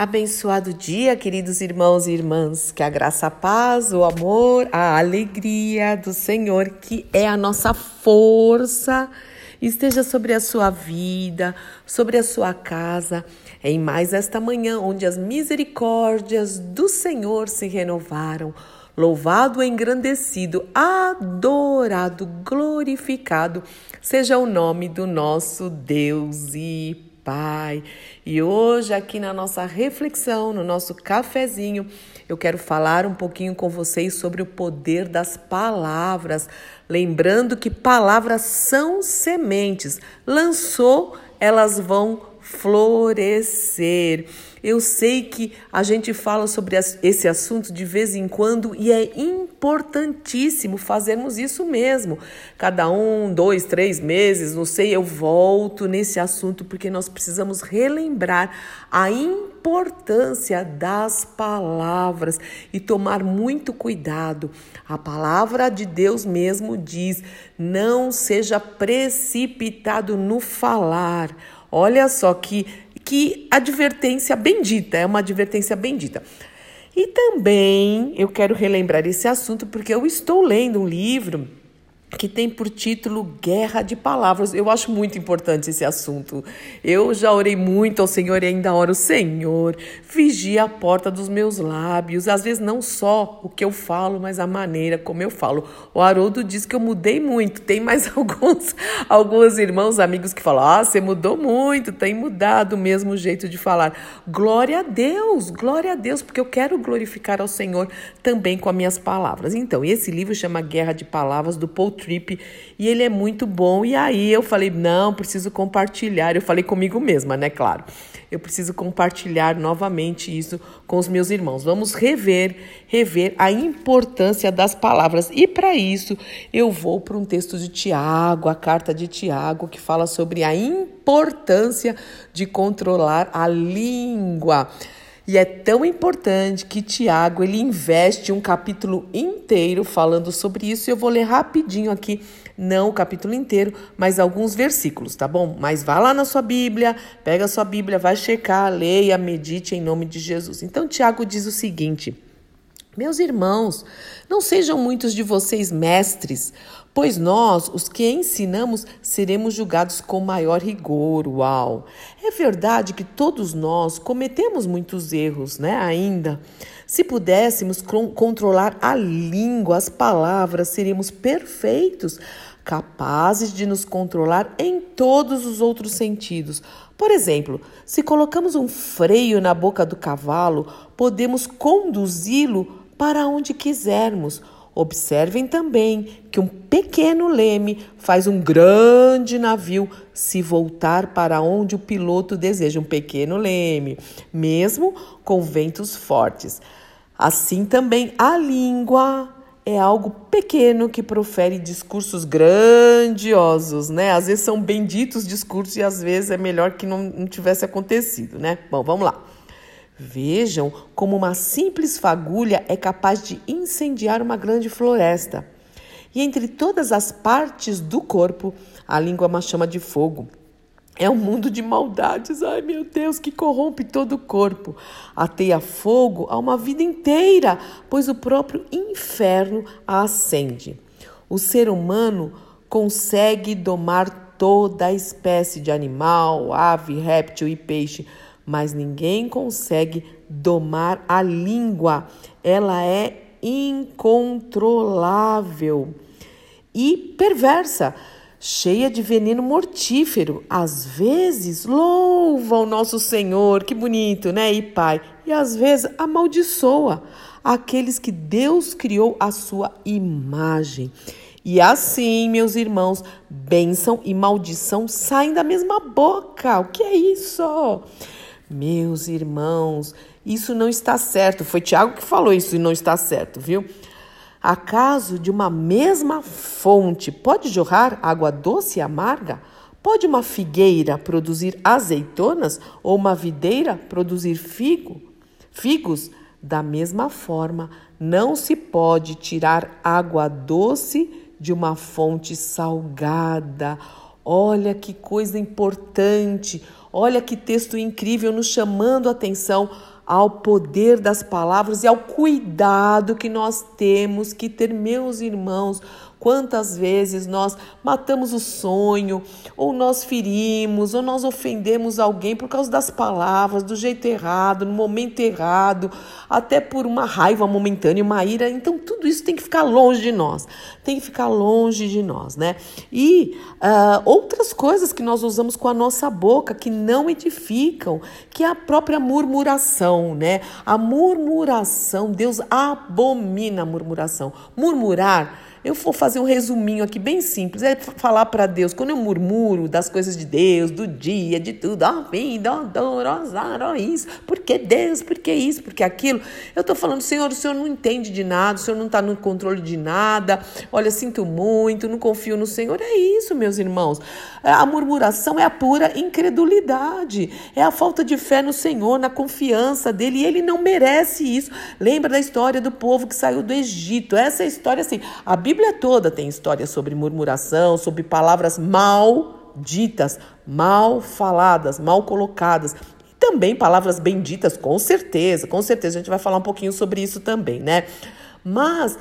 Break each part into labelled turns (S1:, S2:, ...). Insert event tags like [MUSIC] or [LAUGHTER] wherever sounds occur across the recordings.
S1: Abençoado dia, queridos irmãos e irmãs. Que a graça, a paz, o amor, a alegria do Senhor, que é a nossa força, esteja sobre a sua vida, sobre a sua casa, em mais esta manhã, onde as misericórdias do Senhor se renovaram. Louvado, engrandecido, adorado, glorificado seja o nome do nosso Deus e Pai. E hoje, aqui na nossa reflexão, no nosso cafezinho, eu quero falar um pouquinho com vocês sobre o poder das palavras. Lembrando que palavras são sementes. Lançou, elas vão florescer. Eu sei que a gente fala sobre esse assunto de vez em quando e é importantíssimo fazermos isso mesmo. Cada um, dois, três meses, não sei, eu volto nesse assunto porque nós precisamos relembrar a importância das palavras e tomar muito cuidado. A palavra de Deus mesmo diz: não seja precipitado no falar. Olha só que que advertência bendita, é uma advertência bendita. E também eu quero relembrar esse assunto porque eu estou lendo um livro que tem por título Guerra de Palavras. Eu acho muito importante esse assunto. Eu já orei muito ao Senhor e ainda oro, Senhor, vigia a porta dos meus lábios. Às vezes não só o que eu falo, mas a maneira como eu falo. O Haroldo diz que eu mudei muito. Tem mais [LAUGHS] alguns, alguns irmãos, amigos que falam: "Ah, você mudou muito, tem mudado o mesmo jeito de falar". Glória a Deus, glória a Deus, porque eu quero glorificar ao Senhor também com as minhas palavras. Então, esse livro chama Guerra de Palavras do Paul Trip e ele é muito bom. E aí eu falei: não, preciso compartilhar. Eu falei comigo mesma, né? Claro. Eu preciso compartilhar novamente isso com os meus irmãos. Vamos rever, rever a importância das palavras. E para isso, eu vou para um texto de Tiago, a carta de Tiago, que fala sobre a importância de controlar a língua. E é tão importante que Tiago ele investe um capítulo inteiro falando sobre isso. E eu vou ler rapidinho aqui, não o capítulo inteiro, mas alguns versículos, tá bom? Mas vá lá na sua Bíblia, pega a sua Bíblia, vai checar, leia, medite em nome de Jesus. Então Tiago diz o seguinte: Meus irmãos, não sejam muitos de vocês mestres, Pois nós, os que ensinamos, seremos julgados com maior rigor. Uau! É verdade que todos nós cometemos muitos erros, né? Ainda. Se pudéssemos controlar a língua, as palavras, seríamos perfeitos, capazes de nos controlar em todos os outros sentidos. Por exemplo, se colocamos um freio na boca do cavalo, podemos conduzi-lo para onde quisermos Observem também que um pequeno leme faz um grande navio se voltar para onde o piloto deseja. Um pequeno leme, mesmo com ventos fortes. Assim também a língua é algo pequeno que profere discursos grandiosos, né? Às vezes são benditos discursos e às vezes é melhor que não, não tivesse acontecido, né? Bom, vamos lá. Vejam como uma simples fagulha é capaz de incendiar uma grande floresta. E entre todas as partes do corpo, a língua é uma chama de fogo. É um mundo de maldades, ai meu Deus, que corrompe todo o corpo. Ateia fogo a uma vida inteira, pois o próprio inferno a acende. O ser humano consegue domar toda a espécie de animal, ave, réptil e peixe, mas ninguém consegue domar a língua. Ela é incontrolável e perversa, cheia de veneno mortífero. Às vezes louva o nosso Senhor, que bonito, né? E Pai, e às vezes amaldiçoa aqueles que Deus criou à sua imagem. E assim, meus irmãos, bênção e maldição saem da mesma boca. O que é isso? Meus irmãos, isso não está certo. Foi Tiago que falou isso e não está certo, viu? Acaso de uma mesma fonte pode jorrar água doce e amarga? Pode uma figueira produzir azeitonas ou uma videira produzir figo? Figos? Da mesma forma, não se pode tirar água doce de uma fonte salgada Olha que coisa importante, olha que texto incrível nos chamando a atenção ao poder das palavras e ao cuidado que nós temos que ter, meus irmãos, Quantas vezes nós matamos o sonho, ou nós ferimos, ou nós ofendemos alguém por causa das palavras, do jeito errado, no momento errado, até por uma raiva momentânea, uma ira. Então, tudo isso tem que ficar longe de nós, tem que ficar longe de nós, né? E uh, outras coisas que nós usamos com a nossa boca que não edificam, que é a própria murmuração, né? A murmuração, Deus abomina a murmuração. Murmurar eu vou fazer um resuminho aqui bem simples. É falar para Deus, quando eu murmuro das coisas de Deus, do dia, de tudo, ó vida, ó dor, ó azar, ó isso, porque Deus, porque isso, porque aquilo. Eu estou falando, Senhor, o Senhor não entende de nada, o Senhor não está no controle de nada. Olha, sinto muito, não confio no Senhor. É isso, meus irmãos. A murmuração é a pura incredulidade, é a falta de fé no Senhor, na confiança dele, e ele não merece isso. Lembra da história do povo que saiu do Egito? Essa é história assim. A Bíblia Bíblia toda tem história sobre murmuração, sobre palavras mal ditas, mal faladas, mal colocadas. E também palavras benditas, com certeza, com certeza. A gente vai falar um pouquinho sobre isso também, né? Mas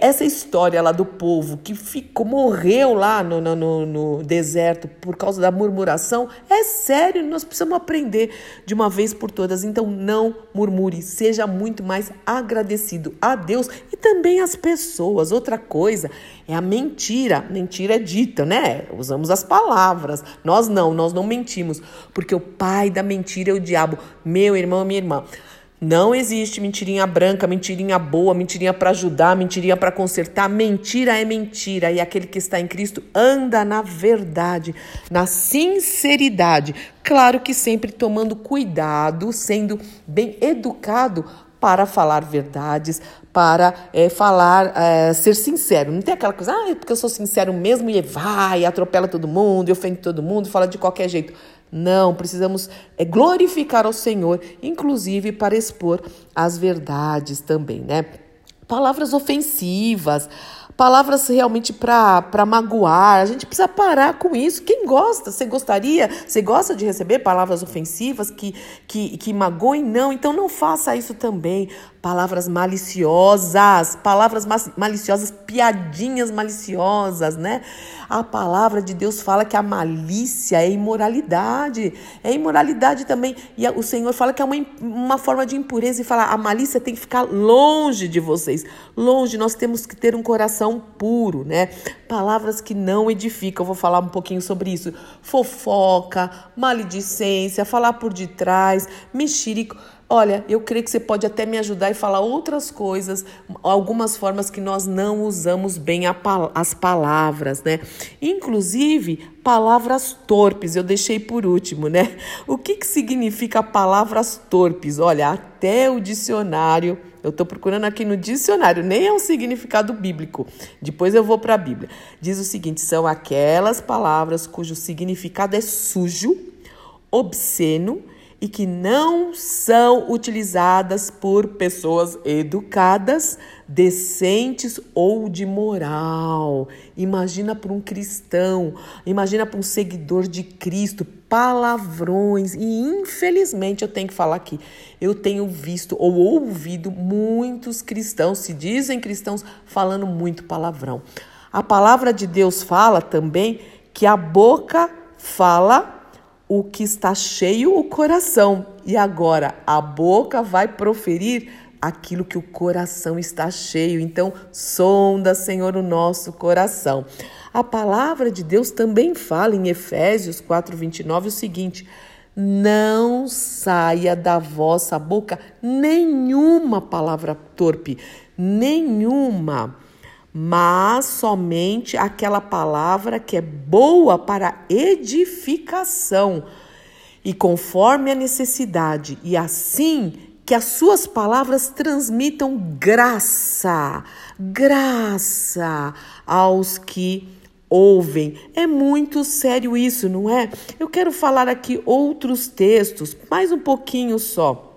S1: essa história lá do povo que ficou, morreu lá no, no, no, deserto por causa da murmuração, é sério, nós precisamos aprender de uma vez por todas. Então não murmure, seja muito mais agradecido a Deus e também às pessoas. Outra coisa é a mentira. Mentira é dita, né? Usamos as palavras. Nós não, nós não mentimos, porque o pai da mentira é o diabo. Meu irmão, minha irmã. Não existe mentirinha branca, mentirinha boa, mentirinha para ajudar, mentirinha para consertar. Mentira é mentira. E aquele que está em Cristo anda na verdade, na sinceridade. Claro que sempre tomando cuidado, sendo bem educado para falar verdades, para é, falar, é, ser sincero. Não tem aquela coisa, ah, é porque eu sou sincero mesmo e vai, atropela todo mundo, ofende todo mundo, fala de qualquer jeito. Não, precisamos é, glorificar ao Senhor, inclusive para expor as verdades também, né? Palavras ofensivas, palavras realmente para magoar. A gente precisa parar com isso. Quem gosta? Você gostaria? Você gosta de receber palavras ofensivas que, que, que magoem? Não, então não faça isso também palavras maliciosas, palavras maliciosas, piadinhas maliciosas, né? A palavra de Deus fala que a malícia é imoralidade, é imoralidade também. E o Senhor fala que é uma, uma forma de impureza e fala a malícia tem que ficar longe de vocês, longe. Nós temos que ter um coração puro, né? Palavras que não edificam. Eu vou falar um pouquinho sobre isso. Fofoca, maledicência, falar por detrás, mexerico Olha, eu creio que você pode até me ajudar e falar outras coisas, algumas formas que nós não usamos bem as palavras, né? Inclusive, palavras torpes, eu deixei por último, né? O que, que significa palavras torpes? Olha, até o dicionário, eu estou procurando aqui no dicionário, nem é um significado bíblico. Depois eu vou para a Bíblia. Diz o seguinte: são aquelas palavras cujo significado é sujo, obsceno e que não são utilizadas por pessoas educadas, decentes ou de moral. Imagina para um cristão, imagina para um seguidor de Cristo, palavrões. E infelizmente eu tenho que falar aqui, eu tenho visto ou ouvido muitos cristãos, se dizem cristãos, falando muito palavrão. A palavra de Deus fala também que a boca fala o que está cheio o coração. E agora a boca vai proferir aquilo que o coração está cheio. Então, sonda, Senhor, o nosso coração. A palavra de Deus também fala em Efésios 4:29 o seguinte: não saia da vossa boca nenhuma palavra torpe, nenhuma mas somente aquela palavra que é boa para edificação e conforme a necessidade, e assim que as suas palavras transmitam graça, graça aos que ouvem. É muito sério isso, não é? Eu quero falar aqui outros textos, mais um pouquinho só.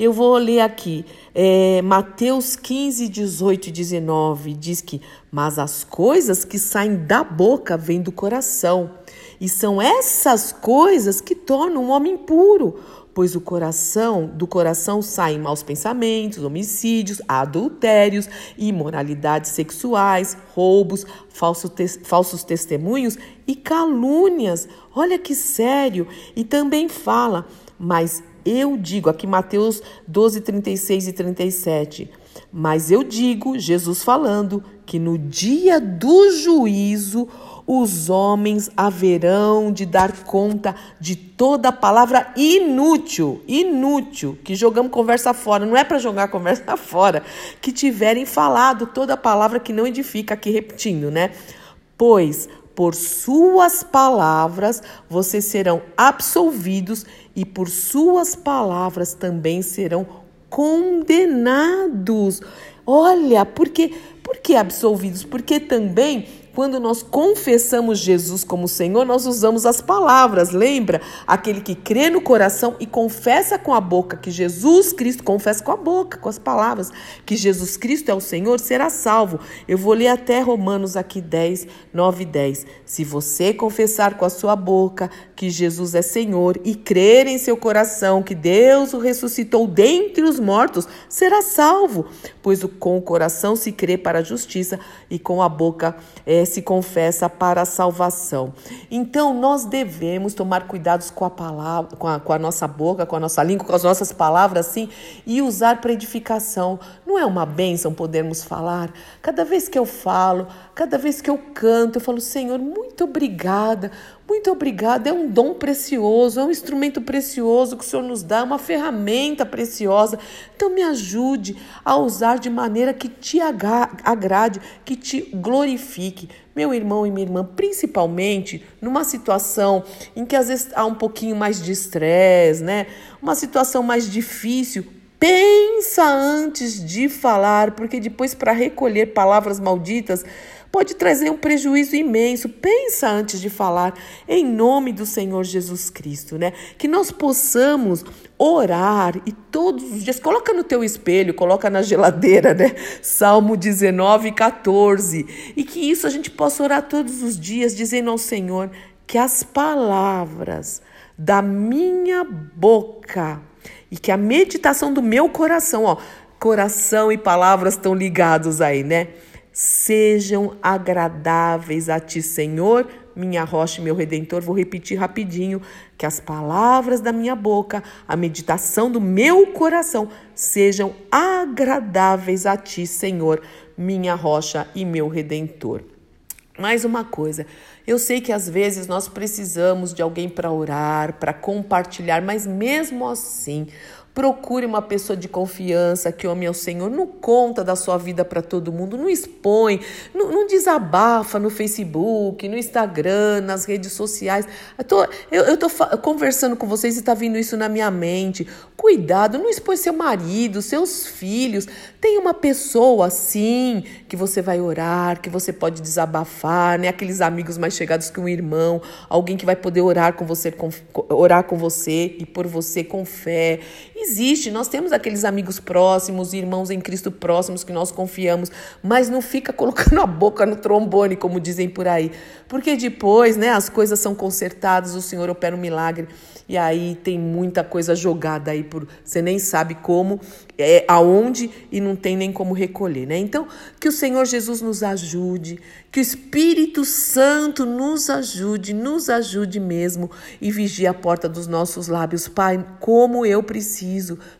S1: Eu vou ler aqui, é, Mateus 15, 18 e 19, diz que, mas as coisas que saem da boca vêm do coração, e são essas coisas que tornam um homem puro pois o coração, do coração saem maus pensamentos, homicídios, adultérios, imoralidades sexuais, roubos, falso te falsos testemunhos e calúnias. Olha que sério! E também fala, mas eu digo, aqui Mateus 12, 36 e 37. Mas eu digo, Jesus falando, que no dia do juízo os homens haverão de dar conta de toda palavra inútil, inútil, que jogamos conversa fora, não é para jogar conversa [LAUGHS] fora, que tiverem falado toda palavra que não edifica, aqui repetindo, né? Pois por suas palavras vocês serão absolvidos e por suas palavras também serão condenados. Olha, porque por que absolvidos? Porque também quando nós confessamos Jesus como Senhor, nós usamos as palavras. Lembra? Aquele que crê no coração e confessa com a boca que Jesus Cristo, confessa com a boca, com as palavras, que Jesus Cristo é o Senhor, será salvo. Eu vou ler até Romanos aqui 10, 9 e 10. Se você confessar com a sua boca que Jesus é Senhor e crer em seu coração que Deus o ressuscitou dentre os mortos, será salvo. Pois com o coração se crê para a justiça e com a boca é, se confessa para a salvação. Então, nós devemos tomar cuidados com a palavra, com a, com a nossa boca, com a nossa língua, com as nossas palavras, assim, e usar para edificação. Não é uma bênção podermos falar? Cada vez que eu falo, cada vez que eu canto, eu falo, Senhor, muito obrigada, muito obrigada. É um dom precioso, é um instrumento precioso que o Senhor nos dá, uma ferramenta preciosa. Então, me ajude a usar de maneira que te agrade, que te glorifique. Meu irmão e minha irmã, principalmente numa situação em que às vezes há um pouquinho mais de estresse, né? Uma situação mais difícil, Pensa antes de falar, porque depois, para recolher palavras malditas, pode trazer um prejuízo imenso. Pensa antes de falar, em nome do Senhor Jesus Cristo, né? Que nós possamos orar e todos os dias, coloca no teu espelho, coloca na geladeira, né? Salmo 19, 14. E que isso a gente possa orar todos os dias, dizendo ao Senhor que as palavras da minha boca e que a meditação do meu coração, ó, coração e palavras estão ligados aí, né? Sejam agradáveis a ti, Senhor, minha rocha e meu redentor. Vou repetir rapidinho que as palavras da minha boca, a meditação do meu coração sejam agradáveis a ti, Senhor, minha rocha e meu redentor. Mais uma coisa, eu sei que às vezes nós precisamos de alguém para orar, para compartilhar, mas mesmo assim, Procure uma pessoa de confiança que ame ao Senhor. Não conta da sua vida para todo mundo, não expõe, não, não, desabafa no Facebook, no Instagram, nas redes sociais. Eu tô, eu, eu tô conversando com vocês e está vindo isso na minha mente. Cuidado, não expõe seu marido, seus filhos. Tem uma pessoa assim que você vai orar, que você pode desabafar, né? Aqueles amigos mais chegados que um irmão, alguém que vai poder orar com você, com, orar com você e por você com fé. Existe, nós temos aqueles amigos próximos, irmãos em Cristo próximos que nós confiamos, mas não fica [LAUGHS] colocando a boca no trombone, como dizem por aí, porque depois, né, as coisas são consertadas, o Senhor opera um milagre e aí tem muita coisa jogada aí por você nem sabe como, é, aonde e não tem nem como recolher, né? Então, que o Senhor Jesus nos ajude, que o Espírito Santo nos ajude, nos ajude mesmo e vigie a porta dos nossos lábios, Pai, como eu preciso.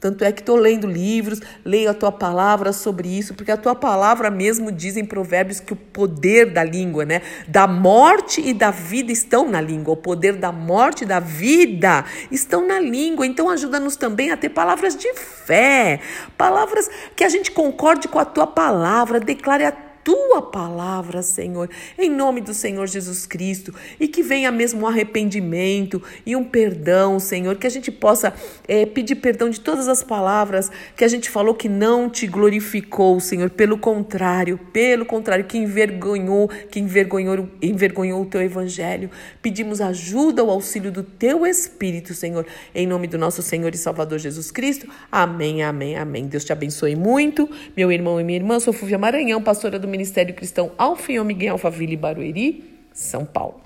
S1: Tanto é que estou lendo livros, leio a tua palavra sobre isso, porque a tua palavra mesmo diz em Provérbios que o poder da língua, né, da morte e da vida estão na língua, o poder da morte e da vida estão na língua. Então ajuda-nos também a ter palavras de fé, palavras que a gente concorde com a tua palavra, declare a tua palavra, Senhor, em nome do Senhor Jesus Cristo, e que venha mesmo um arrependimento e um perdão, Senhor, que a gente possa é, pedir perdão de todas as palavras que a gente falou que não te glorificou, Senhor, pelo contrário, pelo contrário, que envergonhou, que envergonhou, envergonhou o teu evangelho. Pedimos ajuda, o auxílio do teu Espírito, Senhor, em nome do nosso Senhor e Salvador Jesus Cristo. Amém, amém, amém. Deus te abençoe muito, meu irmão e minha irmã. Sou Fúvia Maranhão, pastora do Ministério Cristão Alfio Miguel Alphaville Barueri, São Paulo.